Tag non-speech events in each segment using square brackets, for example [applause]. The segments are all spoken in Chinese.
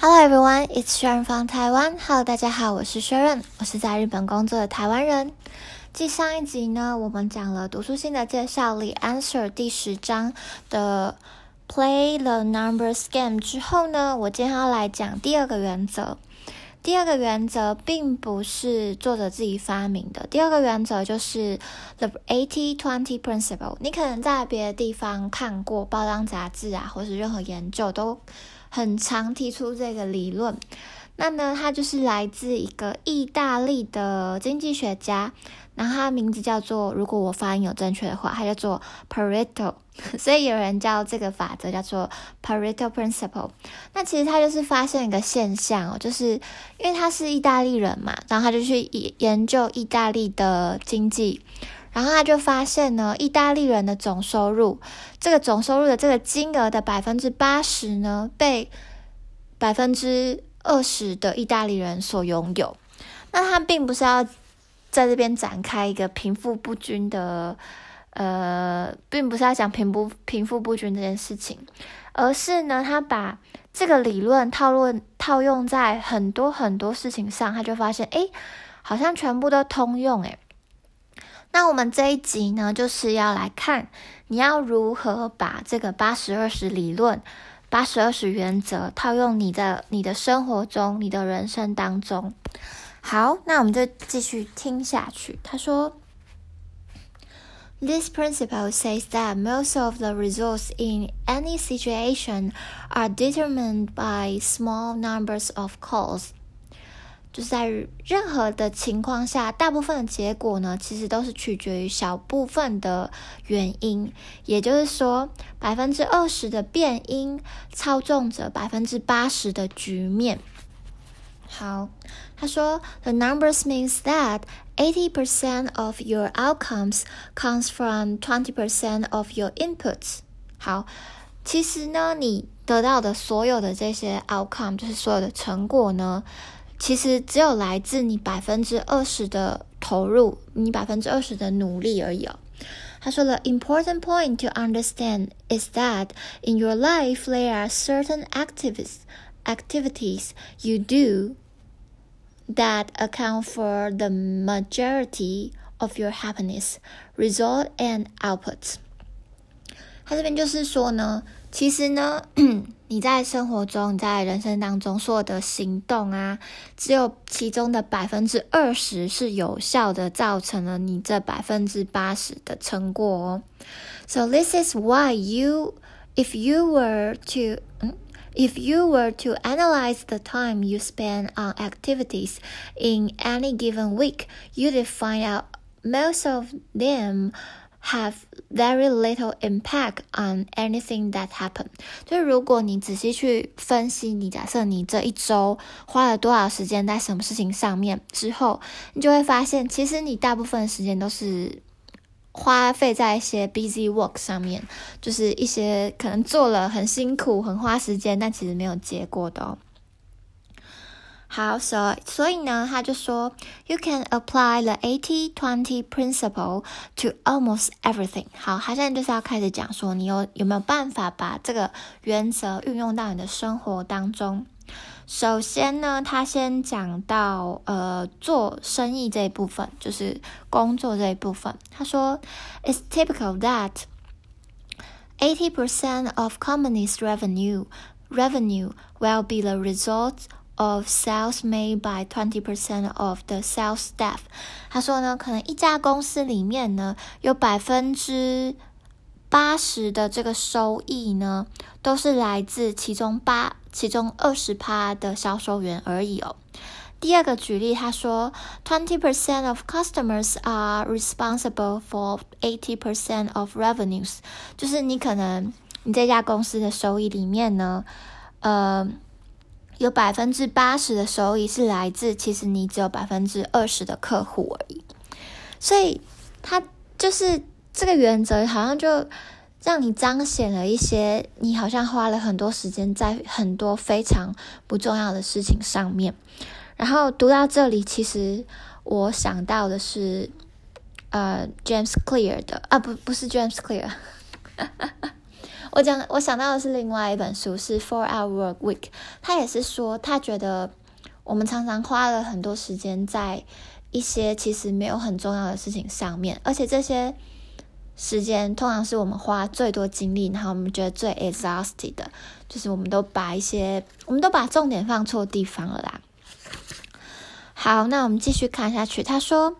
Hello everyone, it's Sharon from Taiwan. Hello，大家好，我是 Sharon，我是在日本工作的台湾人。继上一集呢，我们讲了读书心的介绍里 Answer 第十章的 Play the Numbers Game 之后呢，我今天要来讲第二个原则。第二个原则并不是作者自己发明的，第二个原则就是 The Eighty Twenty Principle。你可能在别的地方看过报章杂志啊，或是任何研究都。很常提出这个理论，那呢，它就是来自一个意大利的经济学家，然后他名字叫做，如果我发音有正确的话，他叫做 Pareto，[laughs] 所以有人叫这个法则叫做 Pareto Principle。那其实他就是发现一个现象哦，就是因为他是意大利人嘛，然后他就去研研究意大利的经济。然后他就发现呢，意大利人的总收入，这个总收入的这个金额的百分之八十呢，被百分之二十的意大利人所拥有。那他并不是要在这边展开一个贫富不均的，呃，并不是要讲贫不贫富不均这件事情，而是呢，他把这个理论套论套用在很多很多事情上，他就发现，哎，好像全部都通用，哎。那我们这一集呢，就是要来看你要如何把这个八十二十理论、八十二十原则套用你的你的生活中、你的人生当中。好，那我们就继续听下去。他说：“This principle says that most of the results in any situation are determined by small numbers of causes.” 就是在任何的情况下，大部分的结果呢，其实都是取决于小部分的原因。也就是说，百分之二十的变因操纵着百分之八十的局面。好，他说，The numbers means that eighty percent of your outcomes comes from twenty percent of your inputs。好，其实呢，你得到的所有的这些 outcome，就是所有的成果呢。其实只有来自你百分之二十的投入，你百分之二十的努力而已哦。他说了，important point to understand is that in your life there are certain activities activities you do that account for the majority of your happiness, result and output。 他这边就是说呢。其实呢，你在生活中、你在人生当中所有的行动啊，只有其中的百分之二十是有效的，造成了你这百分之八十的成果哦。So this [clears throat] is why you, if you were to, if you were to analyze the time you spend on activities in any given week, you'd find out most of them. Have very little impact on anything that happened。就是如果你仔细去分析，你假设你这一周花了多少时间在什么事情上面之后，你就会发现，其实你大部分时间都是花费在一些 busy work 上面，就是一些可能做了很辛苦、很花时间，但其实没有结果的。哦好，所所以呢，他就说，You can apply the eighty twenty principle to almost everything。好，他现在就是要开始讲说，你有有没有办法把这个原则运用到你的生活当中？首先呢，他先讲到呃做生意这一部分，就是工作这一部分。他说，It's typical that eighty percent of companies' revenue revenue will be the result Of sales made by twenty percent of the sales staff，他说呢，可能一家公司里面呢，有百分之八十的这个收益呢，都是来自其中八其中二十趴的销售员而已哦。第二个举例，他说，twenty percent of customers are responsible for eighty percent of revenues，就是你可能你这家公司的收益里面呢，呃。有百分之八十的收益是来自，其实你只有百分之二十的客户而已，所以它就是这个原则，好像就让你彰显了一些，你好像花了很多时间在很多非常不重要的事情上面。然后读到这里，其实我想到的是，呃，James Clear 的啊，不，不是 James Clear。我讲，我想到的是另外一本书，是《Four Hour Work Week》，他也是说，他觉得我们常常花了很多时间在一些其实没有很重要的事情上面，而且这些时间通常是我们花最多精力，然后我们觉得最 exhausted 的，就是我们都把一些，我们都把重点放错地方了啦。好，那我们继续看下去，他说。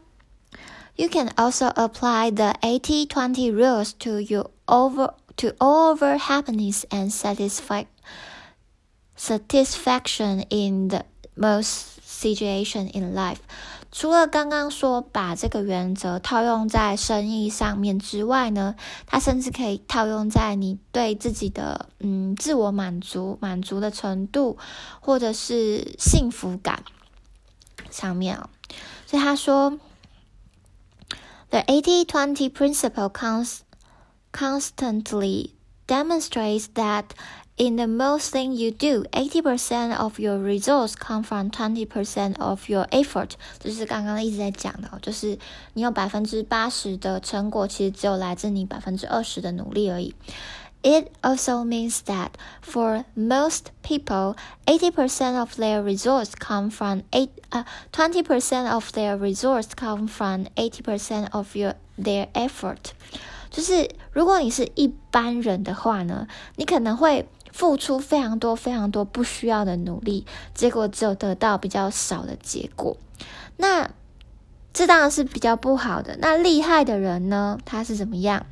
You can also apply the eighty twenty rules to your over to over happiness and satisfy satisfaction in the most situation in life。除了刚刚说把这个原则套用在生意上面之外呢，它甚至可以套用在你对自己的嗯自我满足满足的程度，或者是幸福感上面哦。所以他说。The 80-20 principle cons constantly demonstrates that in the most thing you do, 80% of your results come from 20% of your effort。这是刚刚一直在讲的，就是你有百分之八十的成果，其实只有来自你百分之二十的努力而已。It also means that for most people, 80% of their resources come from eight, uh, 20% of their resources come from 80% of your their effort. 就是如果你是一般人的话呢，你可能会付出非常多非常多不需要的努力，结果只有得到比较少的结果。那这当然是比较不好的。那厉害的人呢，他是怎么样？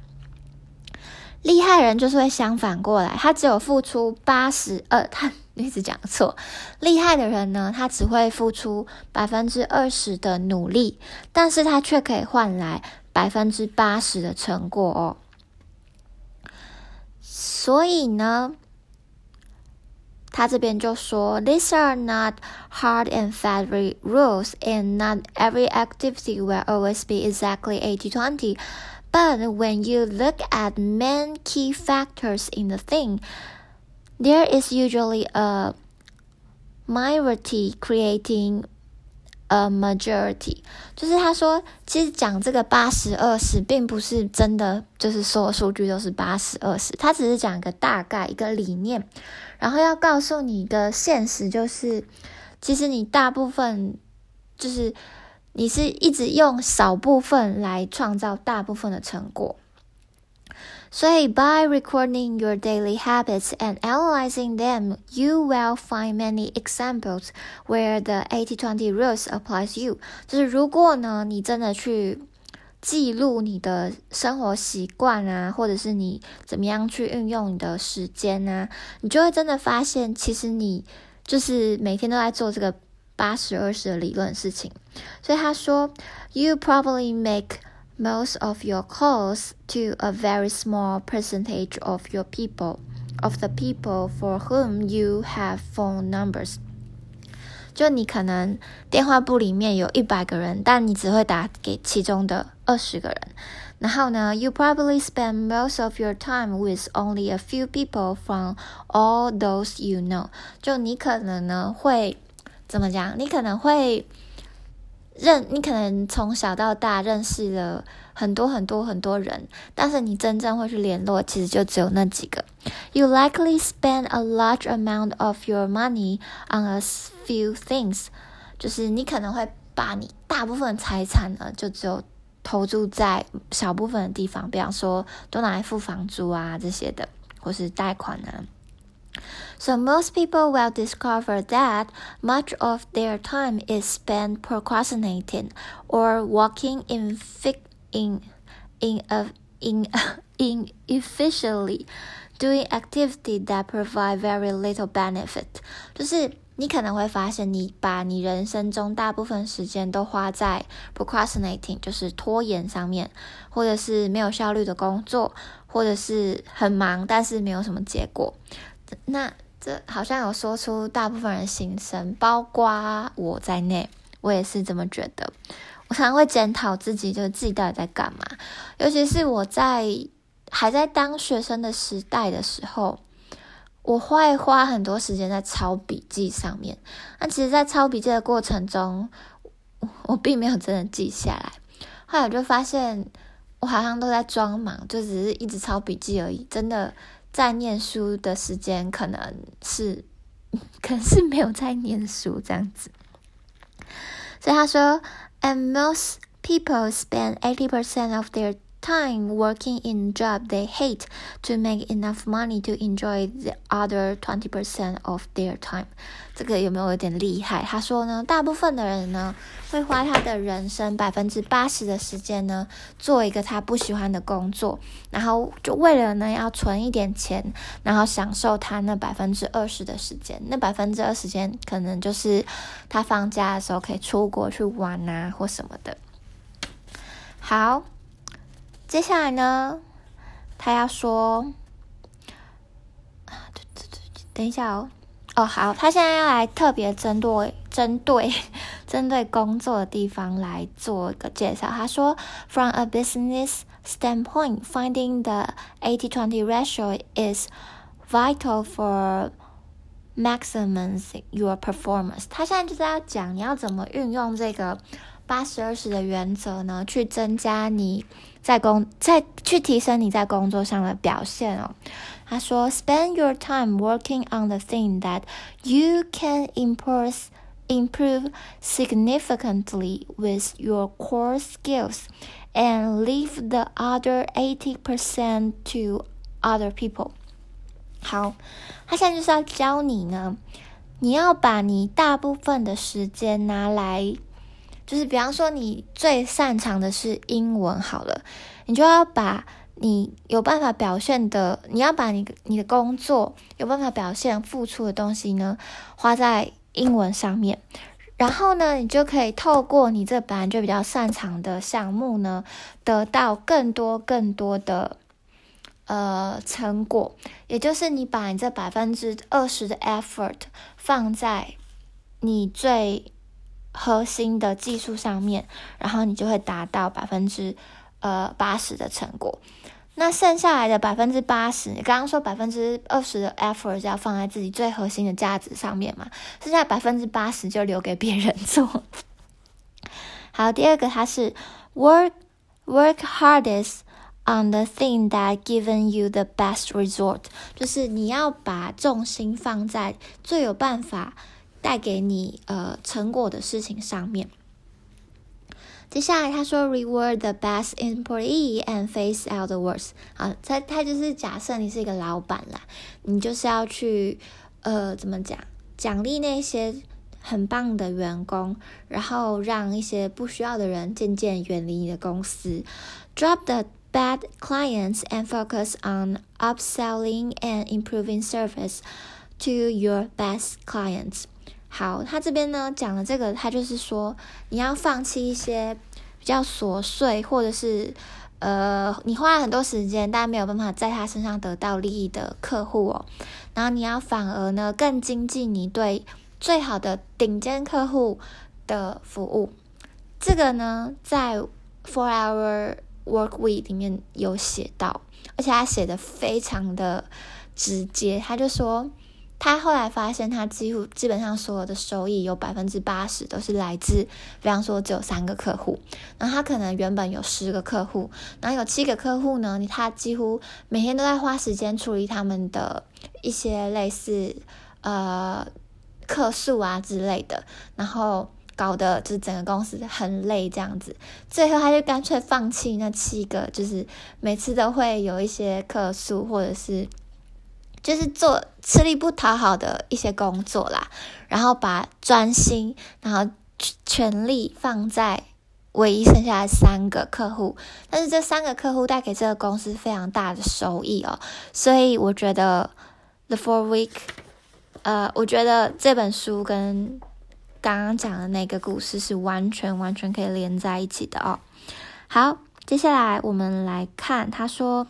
厉害人就是会相反过来，他只有付出八十二，他 [laughs] 一直讲错。厉害的人呢，他只会付出百分之二十的努力，但是他却可以换来百分之八十的成果哦。所以呢，他这边就说：“These are not hard and fast rules, and not every activity will always be exactly eighty twenty.” But when you look at main key factors in the thing, there is usually a minority creating a majority。就是他说，其实讲这个八十二十，并不是真的，就是所有数据都是八十二十，他只是讲一个大概一个理念，然后要告诉你一个现实，就是其实你大部分就是。你是一直用少部分来创造大部分的成果，所以 by recording your daily habits and analyzing them, you will find many examples where the 80-20 rules applies you。就是如果呢，你真的去记录你的生活习惯啊，或者是你怎么样去运用你的时间啊，你就会真的发现，其实你就是每天都在做这个。八十二十的理论事情，所以他说，You probably make most of your calls to a very small percentage of your people, of the people for whom you have phone numbers。就你可能电话簿里面有一百个人，但你只会打给其中的二十个人。然后呢，You probably spend most of your time with only a few people from all those you know。就你可能呢会。怎么讲？你可能会 认，你可能从小到大认识了很多很多很多人，但是你真正会去联络，其实就只有那几个。You likely spend a large amount of your money on a few things，就是你可能会把你大部分财产呢，就只有投注在小部分的地方，比方说都拿来付房租啊这些的，或是贷款啊。So most people will discover that much of their time is spent procrastinating or working in in in a, in [laughs] inefficiently doing activity that provide very little benefit。就是你可能会发现，你把你人生中大部分时间都花在 procrastinating，就是拖延上面，或者是没有效率的工作，或者是很忙但是没有什么结果。 那这好像有说出大部分人心声，包括我在内，我也是这么觉得。我常常会检讨自己，就是自己到底在干嘛。尤其是我在还在当学生的时代的时候，我会花很多时间在抄笔记上面。那其实，在抄笔记的过程中，我并没有真的记下来。后来我就发现，我好像都在装忙，就只是一直抄笔记而已，真的。在念书的时间可能是，可能是没有在念书这样子。所以他说，and most people spend eighty percent of their time working in job they hate to make enough money to enjoy the other twenty percent of their time。这个有没有有点厉害？他说呢，大部分的人呢会花他的人生百分之八十的时间呢做一个他不喜欢的工作，然后就为了呢要存一点钱，然后享受他那百分之二十的时间。那百分之二十间可能就是他放假的时候可以出国去玩啊或什么的。好。接下来呢，他要说，对对对，等一下哦，哦好，他现在要来特别针对针对针对工作的地方来做一个介绍。他说，From a business standpoint, finding the eighty twenty ratio is vital for maximizing your performance。他现在就是要讲你要怎么运用这个。八十二十的原则呢，去增加你在工在去提升你在工作上的表现哦。他说：“Spend your time working on the thing that you can improve improve significantly with your core skills, and leave the other eighty percent to other people。”好，他现在就是要教你呢，你要把你大部分的时间拿来。 就是比方说，你最擅长的是英文，好了，你就要把你有办法表现的，你要把你你的工作有办法表现、付出的东西呢，花在英文上面。然后呢，你就可以透过你这本来就比较擅长的项目呢，得到更多更多的呃成果。也就是你把你这百分之二十的 effort 放在你最。核心的技术上面，然后你就会达到百分之呃八十的成果。那剩下来的百分之八十，你刚刚说百分之二十的 effort 要放在自己最核心的价值上面嘛？剩下百分之八十就留给别人做。[laughs] 好，第二个它是 work work hardest on the thing that given you the best result，就是你要把重心放在最有办法。带给你呃成果的事情上面。接下来他说，reward the best employee and face out the worst。好，他他就是假设你是一个老板啦，你就是要去呃怎么讲，奖励那些很棒的员工，然后让一些不需要的人渐渐远离你的公司。Drop the bad clients and focus on upselling and improving service to your best clients。 好，他这边呢讲了这个，他就是说你要放弃一些比较琐碎，或者是呃你花了很多时间，但没有办法在他身上得到利益的客户哦。然后你要反而呢更精进你对最好的顶尖客户的服务。这个呢在 Four Hour Work Week 里面有写到，而且他写的非常的直接，他就说。他后来发现，他几乎基本上所有的收益有百分之八十都是来自，比方说只有三个客户，然后他可能原本有十个客户，然后有七个客户呢，他几乎每天都在花时间处理他们的一些类似呃客诉啊之类的，然后搞得就是整个公司很累这样子，最后他就干脆放弃那七个，就是每次都会有一些客诉或者是。就是做吃力不讨好的一些工作啦，然后把专心，然后全力放在唯一剩下的三个客户，但是这三个客户带给这个公司非常大的收益哦，所以我觉得 The Four Week，呃，我觉得这本书跟刚刚讲的那个故事是完全完全可以连在一起的哦。好，接下来我们来看他说。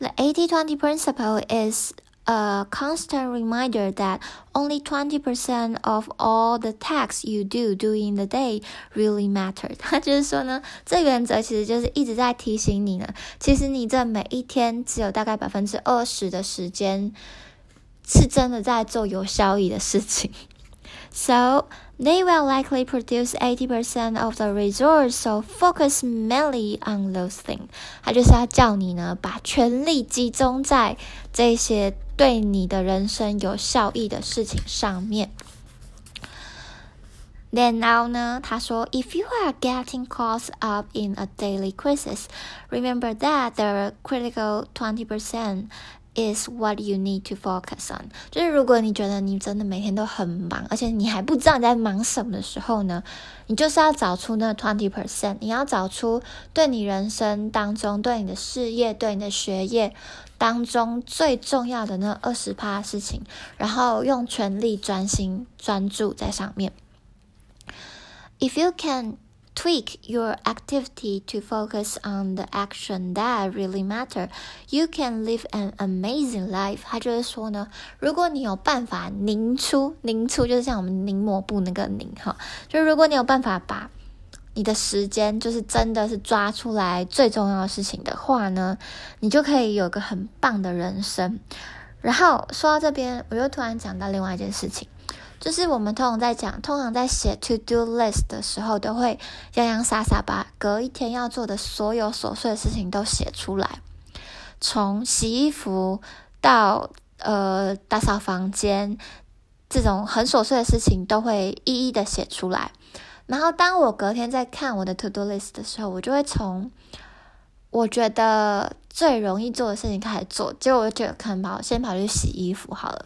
The 80-20 principle is a constant reminder that only 20% of all the tasks you do during the day really matter。他就是说呢，这原则其实就是一直在提醒你呢，其实你这每一天只有大概百分之二十的时间是真的在做有效益的事情。 So [laughs] [laughs] they will likely produce 80% of the results, so focus mainly on those things. 他就是要叫你呢，把全力集中在这些 对你的人生有效益的事情上面。Then now 呢，他说，If you are getting caught up in a daily crisis, remember that the critical twenty percent is what you need to focus on。就是如果你觉得你真的每天都很忙，而且你还不知道你在忙什么的时候呢，你就是要找出那 twenty percent，你要找出对你人生当中、对你的事业、对你的学业当中最重要的那二十趴事情，然后用全力、专心、专注在上面。If you can tweak your activity to focus on the action that really matter, you can live an amazing life。他就是说呢，如果你有办法拧出，拧出就是像我们拧抹布那个拧哈，就是如果你有办法把你的时间就是真的是抓出来最重要的事情的话呢，你就可以有个很棒的人生。然后说到这边，我又突然讲到另外一件事情。就是我们通常在讲，通常在写 to do list 的时候，都会洋洋洒洒把隔一天要做的所有琐碎的事情都写出来，从洗衣服到呃打扫房间，这种很琐碎的事情都会一一的写出来。然后当我隔天在看我的 to do list 的时候，我就会从我觉得最容易做的事情开始做，结果我就可能跑先跑去洗衣服好了。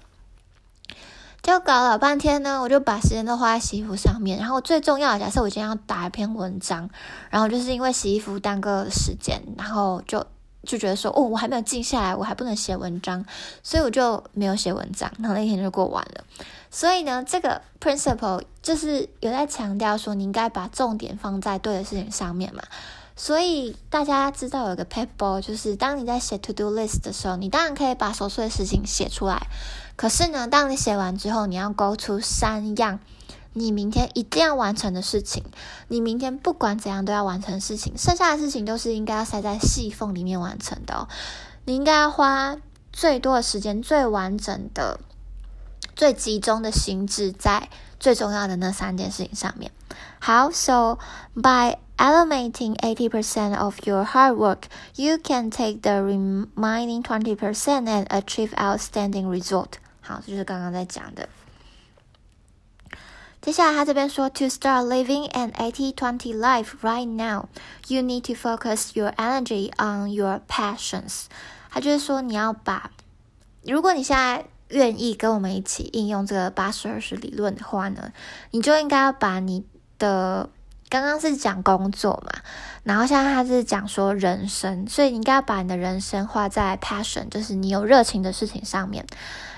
就搞了半天呢，我就把时间都花在洗衣服上面。然后最重要的，假设我今天要打一篇文章，然后就是因为洗衣服耽搁时间，然后就就觉得说，哦，我还没有静下来，我还不能写文章，所以我就没有写文章。然后那天就过完了。所以呢，这个 principle 就是有在强调说，你应该把重点放在对的事情上面嘛。所以大家知道有个 paper，就是当你在写 to do list 的时候，你当然可以把琐碎的事情写出来。可是呢，当你写完之后，你要勾出三样你明天一定要完成的事情。你明天不管怎样都要完成事情，剩下的事情都是应该要塞在细缝里面完成的哦。你应该要花最多的时间、最完整的、最集中的心智在最重要的那三件事情上面。好，so by Eliminating 80% of your hard work, you can take the remaining 20% and achieve outstanding result. 好，这就是刚刚在讲的。接下来他这边说，To start living an 80-20 life right now, you need to focus your energy on your passions。他就是说，你要把，如果你现在 愿意跟我们一起应用这个八十二十理论的话呢，你就应该要把你的刚刚是讲工作嘛，然后现在他是讲说人生，所以你应该要把你的人生画在 passion，就是你有热情的事情上面。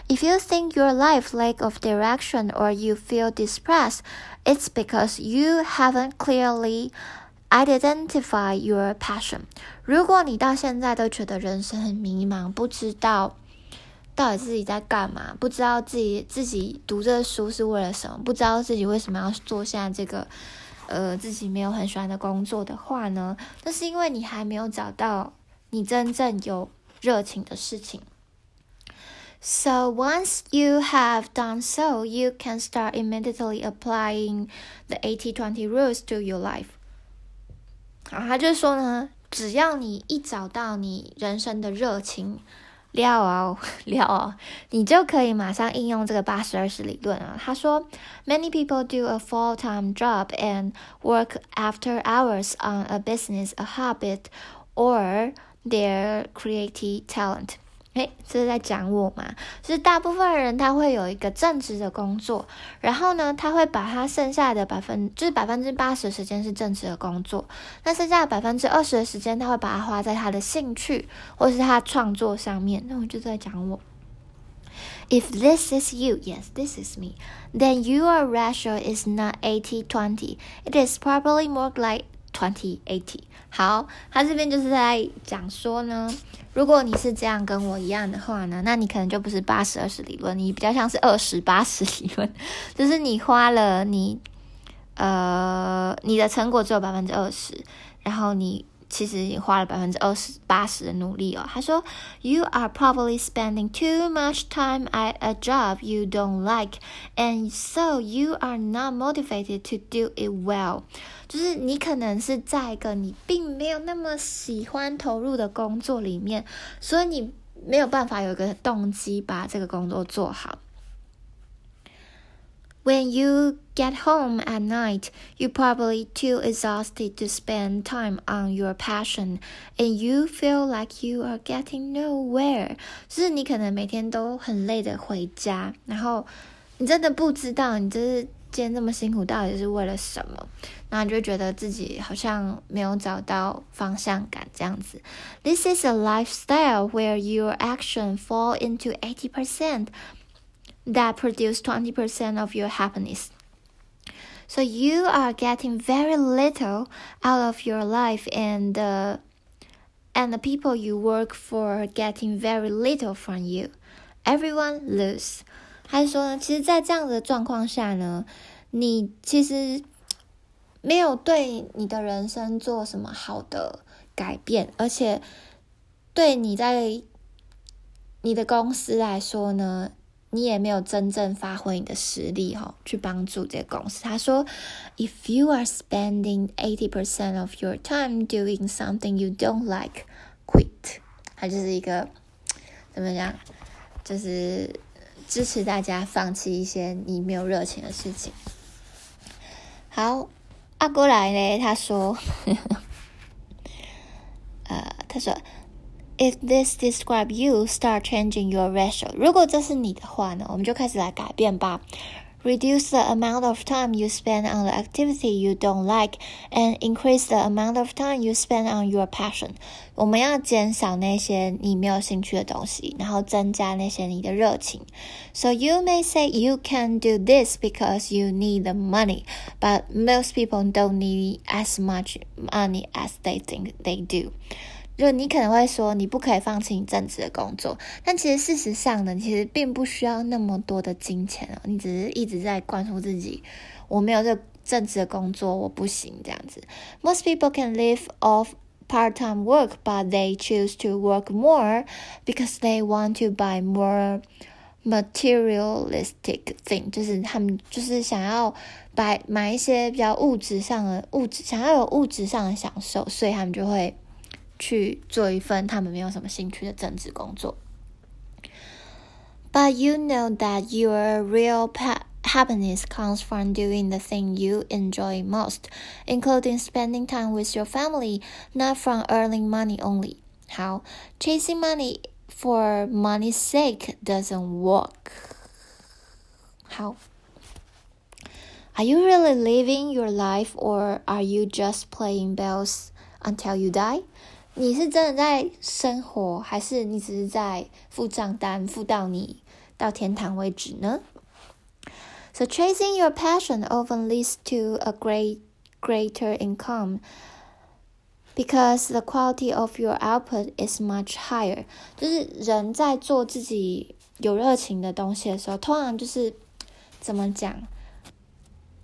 If you think your life lack of direction or you feel depressed, it's because you haven't clearly identified your passion. 如果你到现在都觉得人生很迷茫，不知道到底自己在干嘛，不知道自己自己读这书是为了什么，不知道自己为什么要做现在这个。呃，自己没有很喜欢的工作的话呢，那是因为你还没有找到你真正有热情的事情。So once you have done so, you can start immediately applying the eighty twenty rules to your life. 啊，他就说呢，只要你一找到你人生的热情。料哦，料哦，你就可以马上应用这个八十二十理论啊。他说，Many people [laughs] do a full-time job and work after hours on a business, a habit, or their creative talent. 哎，这是在讲我嘛？就是大部分人他会有一个正职的工作，然后呢，他会把他剩下的百分，就是百分之八十时间是正职的工作，那剩下的百分之二十的时间，他会把它花在他的兴趣或是他创作上面。那我就在讲我。If this is you, yes, this is me, then your ratio is not eighty twenty. It is probably more like twenty eighty. 好，他这边就是在讲说呢。如果你是这样跟我一样的话呢，那你可能就不是八十二十理论，你比较像是二十八十理论，[laughs] 就是你花了你呃你的成果只有百分之二十，然后你其实你花了百分之二十八十的努力哦。他说，You are probably spending too much time at a job you don't like, and so you are not motivated to do it well。就是你可能是在一个你并没有那么喜欢投入的工作里面，所以你没有办法有一个动机把这个工作做好。When you get home at night, you're probably too exhausted to spend time on your passion, and you feel like you are getting nowhere. 就是你可能每天都很累的回家，然后你真的不知道你就是今天这么辛苦到底是为了什么，然后你就觉得自己好像没有找到方向感这样子。This is a lifestyle where your action fall into eighty percent that produce 20% of your happiness. So you are getting very little out of your life and uh, and the people you work for are getting very little from you. Everyone lose. 他是说呢，其实，在这样的状况下呢，你其实没有对你的人生做什么好的改变，而且对你在你的公司来说呢， 你也没有真正发挥你的实力哈，去帮助这个公司。他说，If you are spending eighty percent of your time doing something you don't like, quit。他就是一个怎么讲，就是支持大家放弃一些你没有热情的事情。好，阿过来呢，他说，呃，他说。If this describe you, start changing your ratio. 如果这是你的话呢，我们就开始来改变吧。Reduce the amount of time you spend on the activity you don't like, and increase the amount of time you spend on your passion. 我们要减少那些你没有兴趣的东西，然后增加那些你的热情。So you may say you can do this because you need the money, but most people don't need as much money as they think they do. 就你可能会说，你不可以放弃你正职的工作，但其实事实上呢，其实并不需要那么多的金钱哦。你只是一直在灌输自己，我没有这正职的工作，我不行这样子。Most people can live off part-time work, but they choose to work more because they want to buy more materialistic thing，就是他们就是想要买买一些比较物质上的物质，想要有物质上的享受，所以他们就会。去做一份他们没有什么兴趣的正职工作。But you know that your real happiness comes from doing the thing you enjoy most, including spending time with your family, not from earning money only. How chasing money for money's sake doesn't work. How? Are you really living your life or are you just playing bells until you die? 你是真的在生活，还是你只是在付账单，付到你到天堂为止呢？So chasing your passion often leads to a great greater income because the quality of your output is much higher。就是人在做自己有热情的东西的时候，通常就是怎么讲，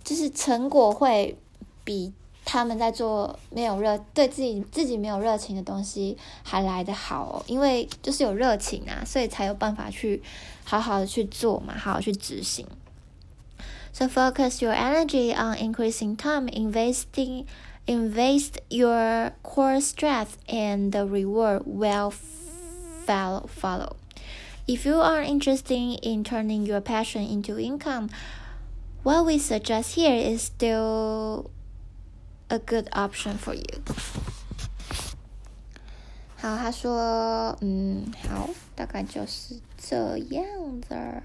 就是成果会比。他们在做没有热对自己自己没有热情的东西还来得好哦，因为就是有热情啊，所以才有办法去好好的去做嘛，好好去执行。So focus your energy on increasing time, investing, invest your core strength, and the reward will follow. Follow. If you are interested in turning your passion into income, what we suggest here is still a good option for you。好，他说，嗯，好，大概就是这样子。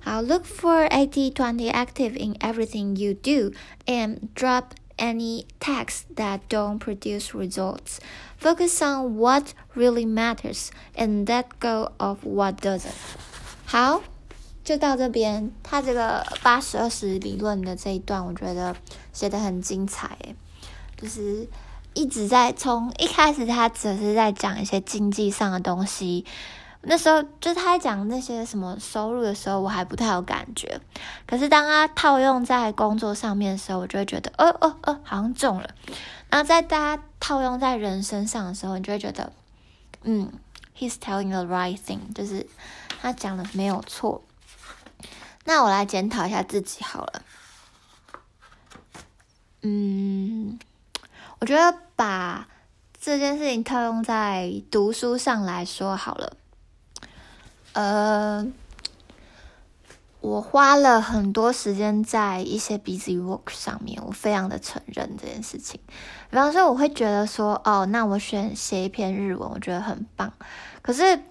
好，look for 80-20 active in everything you do and drop any tasks that don't produce results. Focus on what really matters and let go of what doesn't. 好， 就到这边，他这个八十二十理论的这一段，我觉得写的很精彩，诶，就是一直在从一开始他只是在讲一些经济上的东西，那时候就是他讲那些什么收入的时候，我还不太有感觉。可是当他套用在工作上面的时候，我就会觉得，哦哦哦，好像中了。然后在大家套用在人身上的时候，你就会觉得，嗯，he's telling the right thing，就是他讲的没有错。那我来检讨一下自己好了。嗯，我觉得把这件事情套用在读书上来说好了。呃，我花了很多时间在一些 busy work 上面，我非常的承认这件事情。比方说，我会觉得说，哦，那我选写一篇日文，我觉得很棒。可是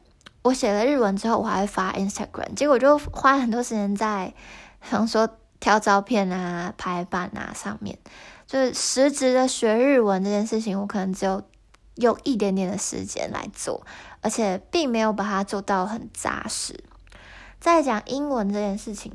我写了日文之后，我还会发 Instagram，结果就花很多时间在，比方说挑照片啊、排版啊上面。就是实质的学日文这件事情，我可能只有用一点点的时间来做。而且并没有把它做到很扎实。再讲英文这件事情，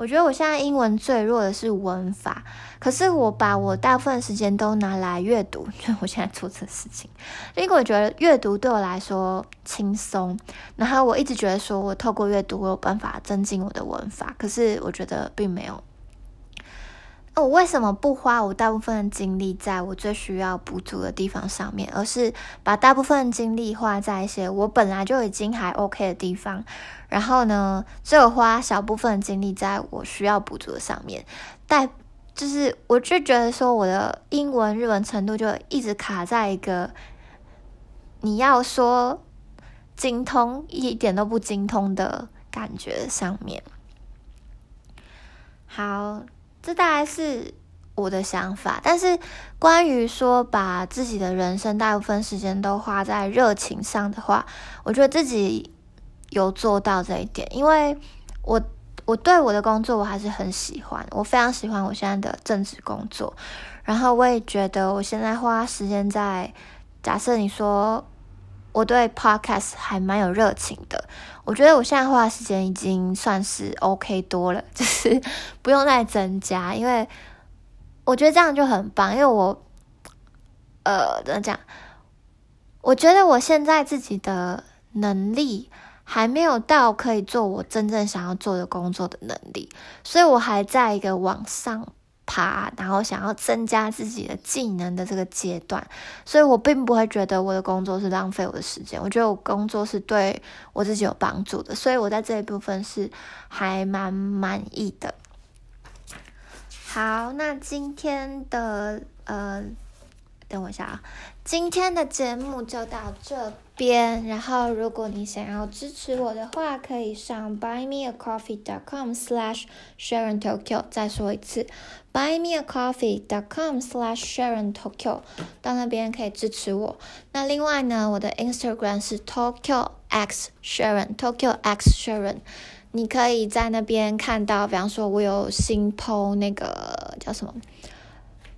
我觉得我现在英文最弱的是文法。可是我把我大部分时间都拿来阅读，就我现在做这事情，因为我觉得阅读对我来说轻松。然后我一直觉得说我透过阅读，我有办法增进我的文法。可是我觉得并没有。我为什么不花我大部分精力在我最需要补足的地方上面，而是把大部分精力花在一些我本来就已经还 OK 的地方？然后呢，只有花小部分精力在我需要补足的上面。但就是我就觉得说，我的英文、日文程度就一直卡在一个你要说精通一点都不精通的感觉上面。好。这大概是我的想法，但是关于说把自己的人生大部分时间都花在热情上的话，我觉得自己有做到这一点，因为我我对我的工作我还是很喜欢，我非常喜欢我现在的正职工作，然后我也觉得我现在花时间在，假设你说。我对 podcast 还蛮有热情的，我觉得我现在花的时间已经算是 OK 多了，[laughs] 就是不用再增加，因为我觉得这样就很棒。因为我，呃，怎么讲？我觉得我现在自己的能力还没有到可以做我真正想要做的工作的能力，所以我还在一个往上。爬，然后想要增加自己的技能的这个阶段，所以我并不会觉得我的工作是浪费我的时间。我觉得我工作是对我自己有帮助的，所以我在这一部分是还蛮满意的。好，那今天的呃。等我一下啊，今天的节目就到这边。然后，如果你想要支持我的话，可以上 buymeacoffee.com/sharontokyo。再说一次 buymeacoffee.com/sharontokyo。到那边可以支持我。那另外呢，我的 Instagram 是 Tokyo X Sharon，Tokyo X Sharon。你可以在那边看到，比方说我有新 PO 那个叫什么？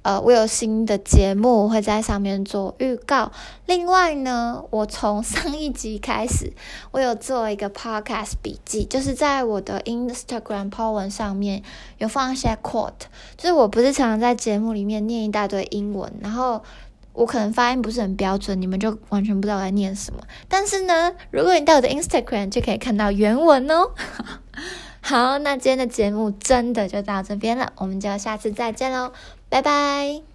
呃，我有新的节目会在上面做预告。另外呢，我从 [laughs] 上一集开始，我有做一个 podcast 笔记，就是在我的 Instagram po 文上面有放一些 quote。就是我不是常常在节目里面念一大堆英文，然后我可能发音不是很标准，你们就完全不知道我在念什么。但是呢，如果你到我的 Instagram 就可以看到原文哦。[laughs] 好，那今天的节目真的就到这边了，我们就下次再见喽。拜拜。